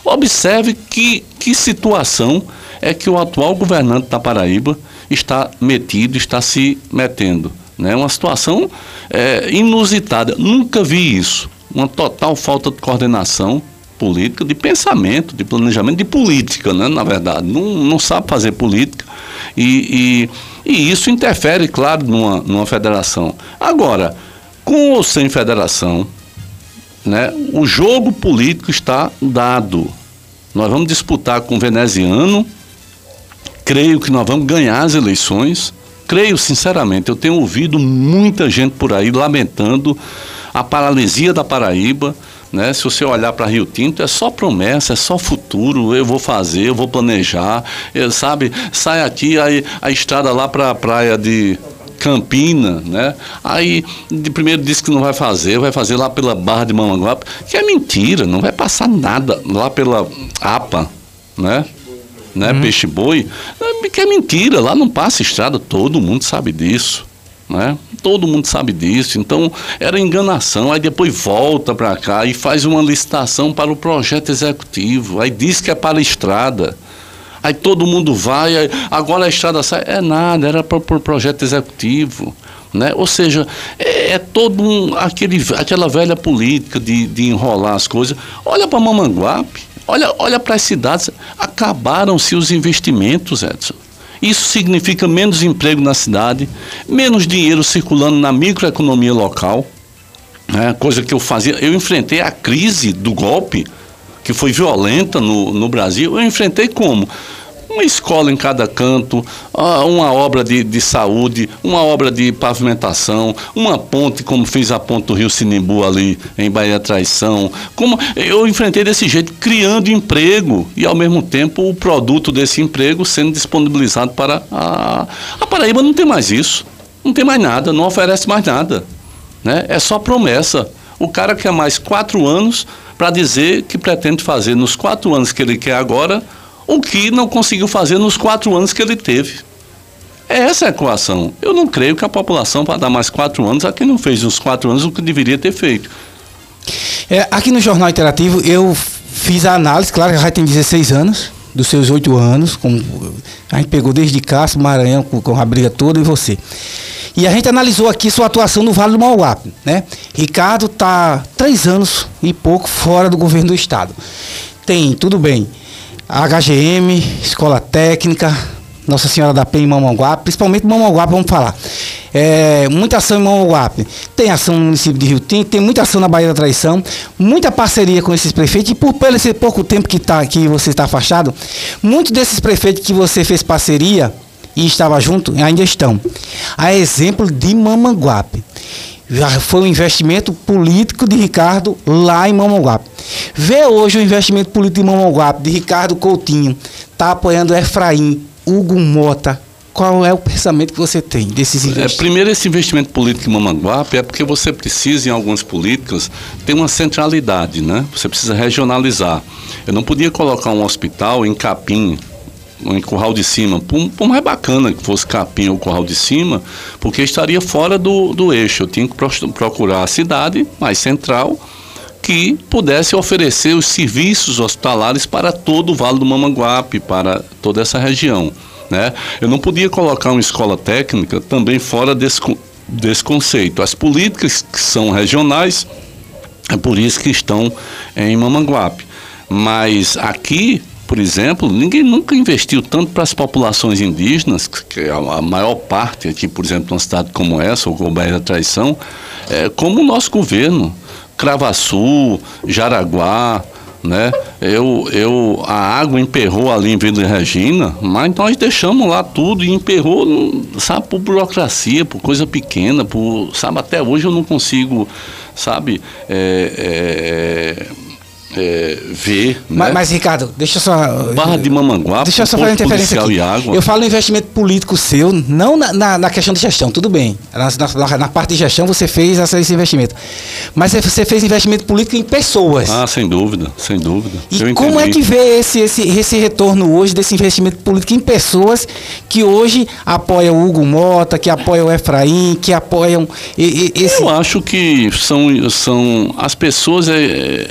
Observe que, que situação é que o atual governante da Paraíba está metido, está se metendo. Né? uma situação é, inusitada. Nunca vi isso. Uma total falta de coordenação política, de pensamento, de planejamento, de política, né, na verdade. Não, não sabe fazer política. E, e, e isso interfere, claro, numa, numa federação. Agora, com ou sem federação, né, o jogo político está dado. Nós vamos disputar com o veneziano. Creio que nós vamos ganhar as eleições. Creio, sinceramente, eu tenho ouvido muita gente por aí lamentando a paralisia da Paraíba né? Se você olhar para Rio Tinto, é só promessa, é só futuro. Eu vou fazer, eu vou planejar. Eu, sabe, sai aqui aí, a estrada lá para a praia de Campina, né? Aí de primeiro disse que não vai fazer, vai fazer lá pela Barra de Mamanguape, que é mentira, não vai passar nada lá pela APA, né? Né, uhum. Peixe boi, que é mentira, lá não passa estrada, todo mundo sabe disso. Né? Todo mundo sabe disso, então era enganação. Aí depois volta para cá e faz uma licitação para o projeto executivo. Aí diz que é para a estrada. Aí todo mundo vai, agora a estrada sai. É nada, era para o pro projeto executivo. Né? Ou seja, é, é todo um, aquele, aquela velha política de, de enrolar as coisas. Olha para Mamanguape, olha, olha para as cidades. Acabaram-se os investimentos, Edson. Isso significa menos emprego na cidade, menos dinheiro circulando na microeconomia local, né? coisa que eu fazia. Eu enfrentei a crise do golpe, que foi violenta no, no Brasil. Eu enfrentei como? uma escola em cada canto, ah, uma obra de, de saúde, uma obra de pavimentação, uma ponte, como fez a ponte do Rio Sinimbu ali em Bahia Traição. Como eu enfrentei desse jeito, criando emprego e ao mesmo tempo o produto desse emprego sendo disponibilizado para a, a Paraíba não tem mais isso. Não tem mais nada, não oferece mais nada. Né? É só promessa. O cara quer mais quatro anos para dizer que pretende fazer nos quatro anos que ele quer agora o que não conseguiu fazer nos quatro anos que ele teve. É essa a equação. Eu não creio que a população vai dar mais quatro anos a quem não fez nos quatro anos o que deveria ter feito. É, aqui no Jornal Interativo eu fiz a análise, claro que já tem 16 anos, dos seus oito anos, com, a gente pegou desde Castro, Maranhão, com, com a briga toda e você. E a gente analisou aqui sua atuação no Vale do Mauape, né? Ricardo está três anos e pouco fora do governo do estado. Tem, tudo bem, HGM, Escola Técnica, Nossa Senhora da Penha em Mamanguape, principalmente Mamanguape, vamos falar. É, muita ação em Mamanguape. Tem ação no município de Rio Tinto, tem muita ação na Bahia da Traição, muita parceria com esses prefeitos, e por pelo esse pouco tempo que, tá, que você está afastado, muitos desses prefeitos que você fez parceria e estava junto ainda estão. A exemplo de Mamanguape já foi um investimento político de Ricardo lá em Mamanguape. Vê hoje o investimento político de Mamanguape, de Ricardo Coutinho, está apoiando Efraim, Hugo Mota. Qual é o pensamento que você tem desses investimentos? É, primeiro, esse investimento político em Mamanguape é porque você precisa, em algumas políticas, ter uma centralidade, né? Você precisa regionalizar. Eu não podia colocar um hospital em Capim, em Curral de Cima, por, por, mais bacana que fosse Capim ou Curral de Cima, porque estaria fora do, do eixo. Eu tinha que procurar a cidade mais central que pudesse oferecer os serviços hospitalares para todo o Vale do Mamanguape, para toda essa região. Né? Eu não podia colocar uma escola técnica também fora desse, desse conceito. As políticas que são regionais, é por isso que estão em Mamanguape. Mas aqui por exemplo, ninguém nunca investiu tanto para as populações indígenas, que é a maior parte aqui, por exemplo, numa cidade como essa, ou como Bahia da Traição, é, como o nosso governo. Cravaçu, Jaraguá, né? Eu, eu, a água emperrou ali em Vila Regina, mas nós deixamos lá tudo e emperrou, sabe, por burocracia, por coisa pequena, por, sabe, até hoje eu não consigo, sabe, é, é, é, ver. Mas, né? mas, Ricardo, deixa só. Barra de Mamanguape, deixa eu só fazer interferência aqui. Eu falo investimento político seu, não na, na, na questão de gestão, tudo bem. Na, na, na, parte de gestão você fez esse investimento. Mas você fez investimento político em pessoas. Ah, sem dúvida, sem dúvida. E como é que vê esse, esse, esse retorno hoje desse investimento político em pessoas que hoje apoiam o Hugo Mota, que apoiam o Efraim, que apoiam esse. Eu acho que são, são as pessoas. É,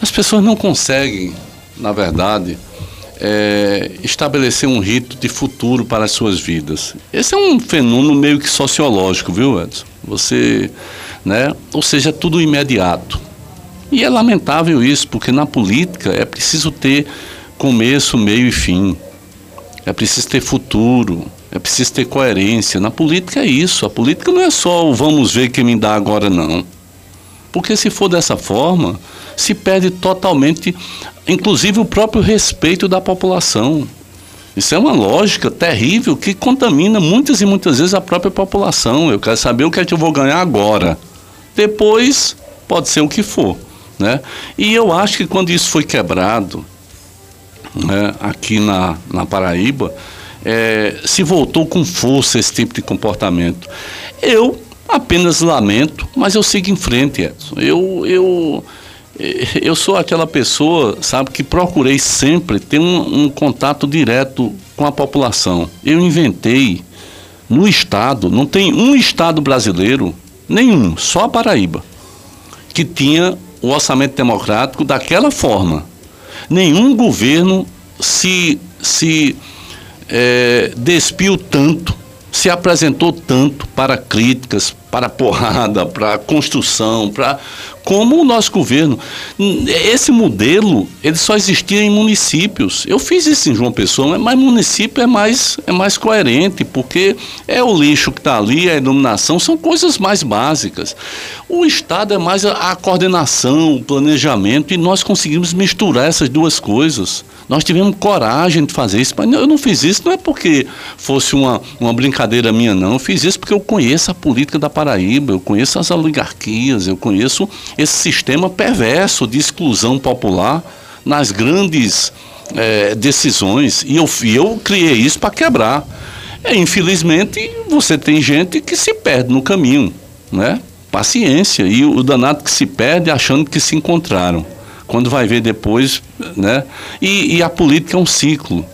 as pessoas não conseguem, na verdade, é, estabelecer um rito de futuro para as suas vidas. Esse é um fenômeno meio que sociológico, viu, Edson? Você, né? Ou seja, tudo imediato. E é lamentável isso, porque na política é preciso ter começo, meio e fim. É preciso ter futuro, é preciso ter coerência. Na política é isso. A política não é só o vamos ver quem me dá agora, não. Porque se for dessa forma, se perde totalmente, inclusive o próprio respeito da população. Isso é uma lógica terrível que contamina muitas e muitas vezes a própria população. Eu quero saber o que é que eu vou ganhar agora. Depois, pode ser o que for. Né? E eu acho que quando isso foi quebrado, né, aqui na, na Paraíba, é, se voltou com força esse tipo de comportamento. Eu apenas lamento, mas eu sigo em frente, Edson. Eu, eu, eu sou aquela pessoa, sabe, que procurei sempre ter um, um contato direto com a população. Eu inventei no estado, não tem um estado brasileiro, nenhum, só a Paraíba, que tinha o orçamento democrático daquela forma. Nenhum governo se, se é, despiu tanto, se apresentou tanto para críticas, para porrada, [LAUGHS] para construção, para como o nosso governo. Esse modelo, ele só existia em municípios. Eu fiz isso em João Pessoa, mas município é mais, é mais coerente, porque é o lixo que está ali, a iluminação, são coisas mais básicas. O Estado é mais a, a coordenação, o planejamento, e nós conseguimos misturar essas duas coisas. Nós tivemos coragem de fazer isso, mas eu não fiz isso não é porque fosse uma, uma brincadeira minha, não. Eu fiz isso porque eu conheço a política da Paraíba, eu conheço as oligarquias, eu conheço esse sistema perverso de exclusão popular nas grandes é, decisões. E eu, eu criei isso para quebrar. É, infelizmente, você tem gente que se perde no caminho, né? Paciência. E o danado que se perde achando que se encontraram. Quando vai ver depois, né? E, e a política é um ciclo.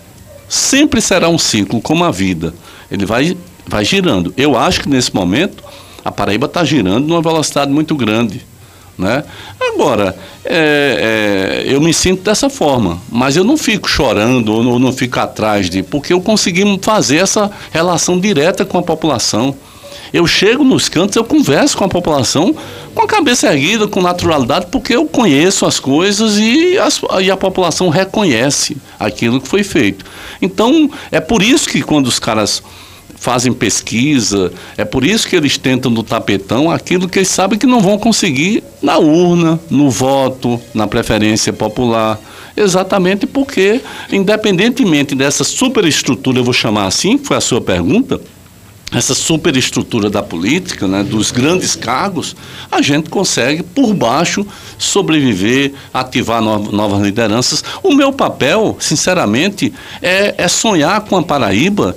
Sempre será um ciclo, como a vida. Ele vai, vai girando. Eu acho que nesse momento a Paraíba está girando numa velocidade muito grande. Né? Agora, é, é, eu me sinto dessa forma, mas eu não fico chorando ou não, não fico atrás de. porque eu consegui fazer essa relação direta com a população. Eu chego nos cantos, eu converso com a população com a cabeça erguida, com naturalidade, porque eu conheço as coisas e, as, e a população reconhece aquilo que foi feito. Então, é por isso que quando os caras fazem pesquisa, é por isso que eles tentam no tapetão aquilo que eles sabem que não vão conseguir na urna, no voto, na preferência popular. Exatamente porque, independentemente dessa superestrutura, eu vou chamar assim, foi a sua pergunta, essa superestrutura da política, né, dos grandes cargos, a gente consegue, por baixo, sobreviver, ativar no, novas lideranças. O meu papel, sinceramente, é, é sonhar com a Paraíba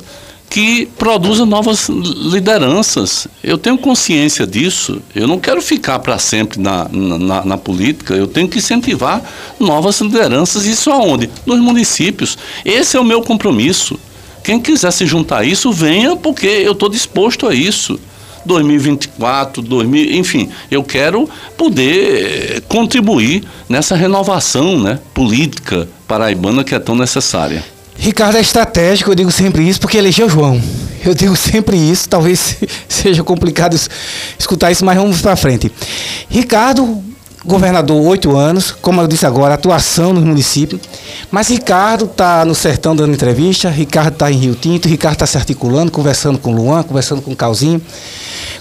que produza novas lideranças. Eu tenho consciência disso. Eu não quero ficar para sempre na, na, na, política. Eu tenho que incentivar novas lideranças. Isso aonde? Nos municípios. Esse é o meu compromisso. Quem quiser se juntar a isso, venha, porque eu estou disposto a isso. 2024, 2000, enfim, eu quero poder eh, contribuir nessa renovação né, política paraibana que é tão necessária. Ricardo é estratégico, eu digo sempre isso, porque elegeu João. Eu digo sempre isso, talvez [LAUGHS] seja complicado escutar isso, mas vamos para frente. Ricardo, governador oito anos, como eu disse agora, atuação no município. Mas Ricardo está no sertão dando entrevista, Ricardo está em Rio Tinto, Ricardo está se articulando, conversando com Luan, conversando com Calzinho,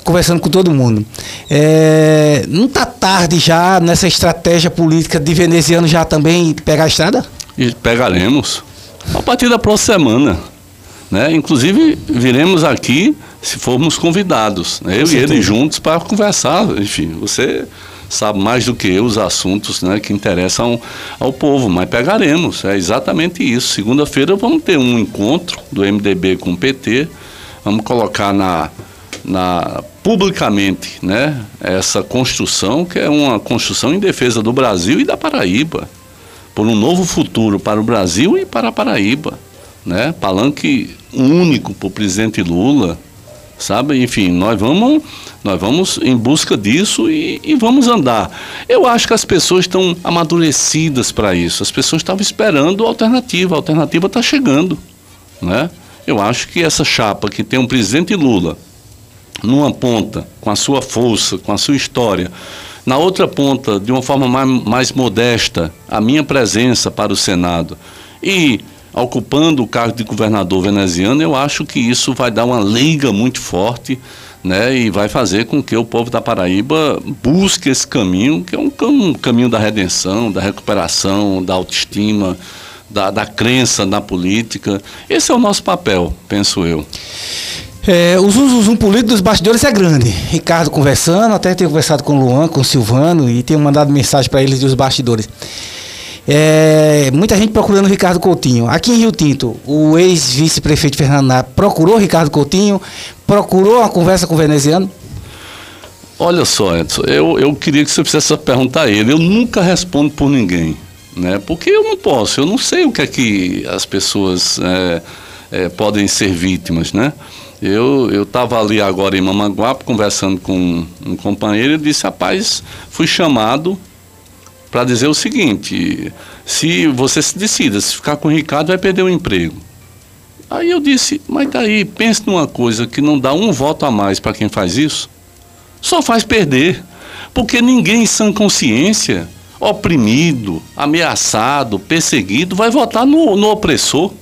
conversando com todo mundo. É, não está tarde já nessa estratégia política de veneziano já também pegar a estrada? E pegaremos. A partir da próxima semana. Né? Inclusive, viremos aqui se formos convidados, né? eu e ele juntos para conversar. Enfim, você sabe mais do que eu os assuntos né, que interessam ao povo, mas pegaremos, é exatamente isso. Segunda-feira vamos ter um encontro do MDB com o PT, vamos colocar na, na publicamente né, essa construção, que é uma construção em defesa do Brasil e da Paraíba, por um novo futuro para o Brasil e para a Paraíba. Né? Palanque único para o presidente Lula, sabe? Enfim, nós vamos, nós vamos em busca disso e, e vamos andar. Eu acho que as pessoas estão amadurecidas para isso. As pessoas estavam esperando a alternativa. A alternativa está chegando, né? Eu acho que essa chapa que tem um presidente Lula numa ponta, com a sua força, com a sua história, na outra ponta, de uma forma mais, mais modesta, a minha presença para o Senado e ocupando o cargo de governador veneziano, eu acho que isso vai dar uma liga muito forte né, e vai fazer com que o povo da Paraíba busque esse caminho, que é um, um caminho da redenção, da recuperação, da autoestima, da, da crença na política. Esse é o nosso papel, penso eu. É, o zum, zum político dos bastidores é grande. Ricardo conversando, até tenho conversado com o Luan, com o Silvano e tenho mandado mensagem para eles dos bastidores. É, muita gente procurando o Ricardo Coutinho. Aqui em Rio Tinto, o ex-vice-prefeito Fernando Ná procurou o Ricardo Coutinho, procurou uma conversa com o veneziano? Olha só, Edson, eu, eu queria que você fizesse perguntar a ele. Eu nunca respondo por ninguém, né? Porque eu não posso, eu não sei o que é que as pessoas é, é, podem ser vítimas, né? Eu estava ali agora em Mamaguape conversando com um companheiro e disse, rapaz, fui chamado para dizer o seguinte: se você se decida, se ficar com o Ricardo, vai perder o emprego. Aí eu disse, mas daí, pense numa coisa que não dá um voto a mais para quem faz isso, só faz perder. Porque ninguém sem consciência, oprimido, ameaçado, perseguido, vai votar no, no opressor.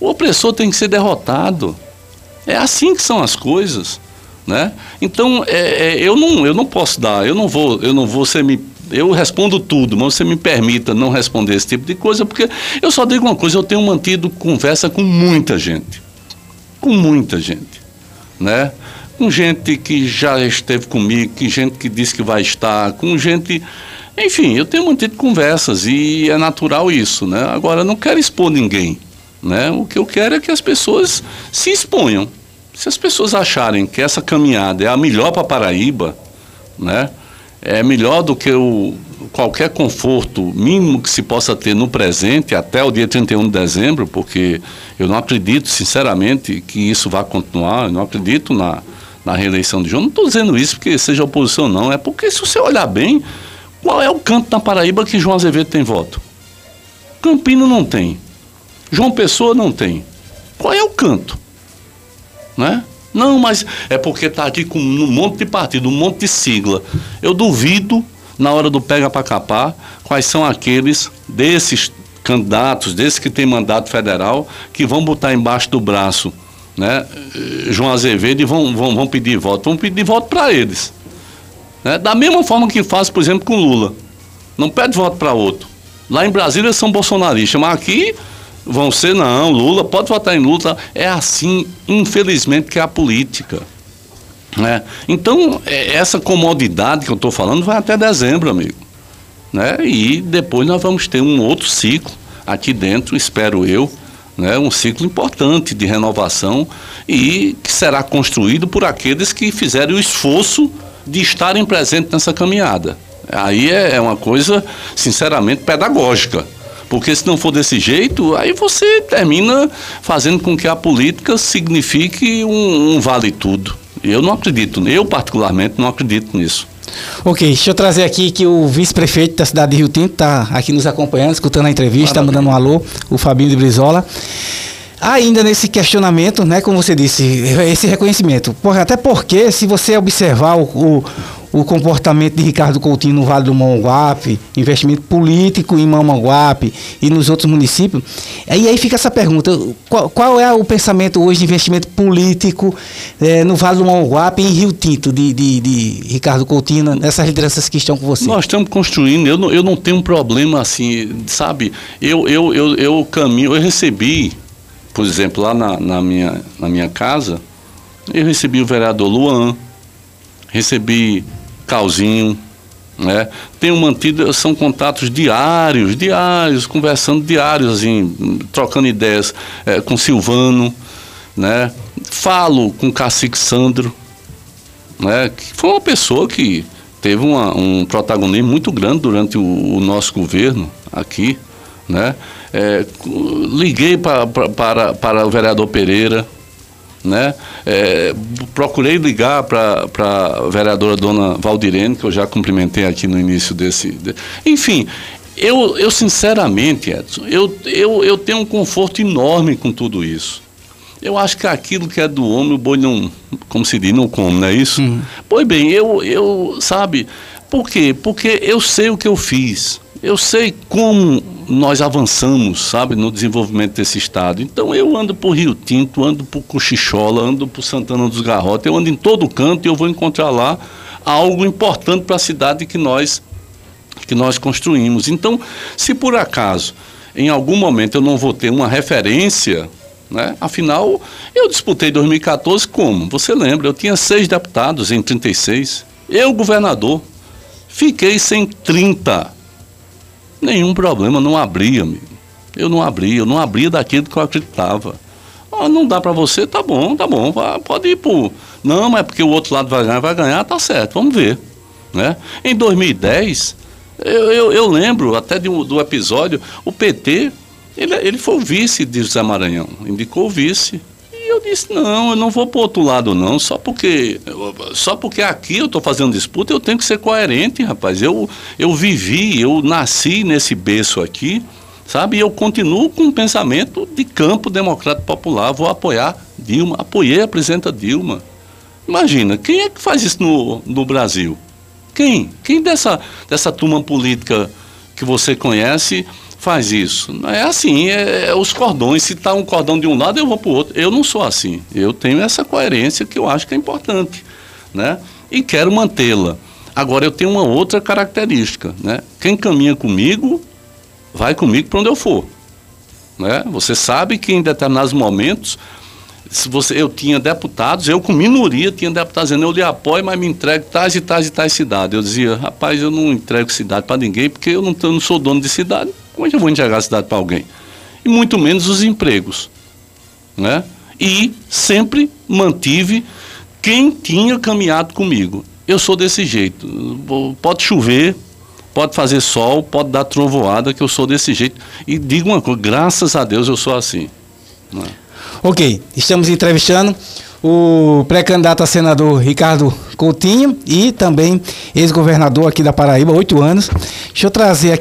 O opressor tem que ser derrotado. É assim que são as coisas. Né? Então, é, é, eu, não, eu não posso dar, eu não vou, eu não vou ser me eu respondo tudo, mas você me permita não responder esse tipo de coisa, porque eu só digo uma coisa, eu tenho mantido conversa com muita gente. Com muita gente. Né? Com gente que já esteve comigo, com gente que disse que vai estar, com gente. Enfim, eu tenho mantido conversas e é natural isso, né? Agora, eu não quero expor ninguém. Né? O que eu quero é que as pessoas se exponham. Se as pessoas acharem que essa caminhada é a melhor para Paraíba, né? é melhor do que o, qualquer conforto mínimo que se possa ter no presente até o dia 31 de dezembro, porque eu não acredito, sinceramente, que isso vá continuar, eu não acredito na, na reeleição de João. Não estou dizendo isso porque seja oposição, não, é porque se você olhar bem, qual é o canto na Paraíba que João Azevedo tem voto? Campina não tem. João Pessoa não tem. Qual é o canto? Né? Não, mas é porque está aqui com um monte de partido, um monte de sigla. Eu duvido, na hora do pega para capar, quais são aqueles desses candidatos, desses que têm mandato federal, que vão botar embaixo do braço né, João Azevedo e vão, vão, vão pedir voto. Vão pedir voto para eles. Né? Da mesma forma que faz, por exemplo, com Lula. Não pede voto para outro. Lá em Brasília são bolsonaristas, mas aqui vão ser, não, Lula, pode votar em Lula. É assim, infelizmente, que é a política. Né? Então, é, essa comodidade que eu estou falando vai até dezembro, amigo. Né? E depois nós vamos ter um outro ciclo aqui dentro, espero eu, né? um ciclo importante de renovação e que será construído por aqueles que fizerem o esforço de estarem presentes nessa caminhada. Aí é, é uma coisa, sinceramente, pedagógica. Porque se não for desse jeito, aí você termina fazendo com que a política signifique um, um vale tudo. Eu não acredito, eu particularmente não acredito nisso. Ok, deixa eu trazer aqui que o vice-prefeito da cidade de Rio Tinto está aqui nos acompanhando, escutando a entrevista, Maravilha. mandando um alô, o Fabinho de Brizola. Ainda nesse questionamento, né, como você disse, esse reconhecimento. Até porque, se você observar o, o o comportamento de Ricardo Coutinho no Vale do Monguape, investimento político em Mamanguape e nos outros municípios. E aí fica essa pergunta: qual, qual é o pensamento hoje de investimento político eh, no Vale do Monguape e em Rio Tinto, de, de, de, Ricardo Coutinho, nessas lideranças que estão com você? Nós estamos construindo, eu não, eu não tenho um problema assim, sabe? Eu, eu, eu, eu caminho, eu recebi, por exemplo, lá na, na, minha, na minha casa, eu recebi o vereador Luan, recebi Calzinho, né? Tenho mantido, são contatos diários, diários, conversando diários, assim, trocando ideias é, com Silvano, né? Falo com o Cacique Sandro, né? Que foi uma pessoa que teve uma, um protagonismo muito grande durante o, o nosso governo aqui, né? É, liguei para, para o vereador Pereira, né? É, procurei ligar para a vereadora dona Valdirene, que eu já cumprimentei aqui no início desse. De... Enfim, eu, eu sinceramente, Edson, eu, eu, eu tenho um conforto enorme com tudo isso. Eu acho que aquilo que é do homem, o boi não, como se diz, não come, não é isso? Uhum. Pois bem, eu, eu, sabe, por quê? Porque eu sei o que eu fiz. Eu sei como nós avançamos, sabe, no desenvolvimento desse estado. Então eu ando por Rio Tinto, ando por Cochichola, ando por Santana dos Garrotes, eu ando em todo canto e eu vou encontrar lá algo importante para a cidade que nós que nós construímos. Então, se por acaso em algum momento eu não vou ter uma referência, né? Afinal, eu disputei 2014 como? Você lembra? Eu tinha seis deputados em 36. Eu, governador, fiquei sem 30. Nenhum problema, não abria, amigo. Eu não abria, eu não abria daquilo que eu acreditava. Ah, não dá para você, tá bom, tá bom, pode ir por. Não, mas é porque o outro lado vai ganhar, vai ganhar, tá certo, vamos ver. Né? Em 2010, eu, eu, eu lembro até de, do episódio, o PT, ele, ele foi o vice de José Maranhão, indicou o vice disse, não, eu não vou para outro lado não, só porque, só porque aqui eu estou fazendo disputa, eu tenho que ser coerente, rapaz. Eu, eu vivi, eu nasci nesse berço aqui, sabe? E eu continuo com um pensamento de campo democrático popular, vou apoiar Dilma, apoiei a presidenta Dilma. Imagina, quem é que faz isso no, no Brasil? Quem? Quem dessa, dessa turma política que você conhece faz isso. Não é assim, é, é os cordões. Se está um cordão de um lado, eu vou para o outro. Eu não sou assim. Eu tenho essa coerência que eu acho que é importante. Né? E quero mantê-la. Agora, eu tenho uma outra característica. Né? Quem caminha comigo, vai comigo para onde eu for. Né? Você sabe que em determinados momentos, se você, eu tinha deputados, eu com minoria tinha deputados dizendo, eu lhe apoio, mas me entrego tais e tais e tais cidades. Eu dizia, rapaz, eu não entrego cidade para ninguém, porque eu não, eu não sou dono de cidade. Que eu vou entregar a cidade para alguém? E muito menos os empregos. Né? E sempre mantive quem tinha caminhado comigo. Eu sou desse jeito. Pode chover, pode fazer sol, pode dar trovoada, que eu sou desse jeito. E digo uma coisa, graças a Deus eu sou assim. Né? Ok, estamos entrevistando o pré-candidato a senador Ricardo Coutinho e também ex-governador aqui da Paraíba, oito anos. Deixa eu trazer aqui.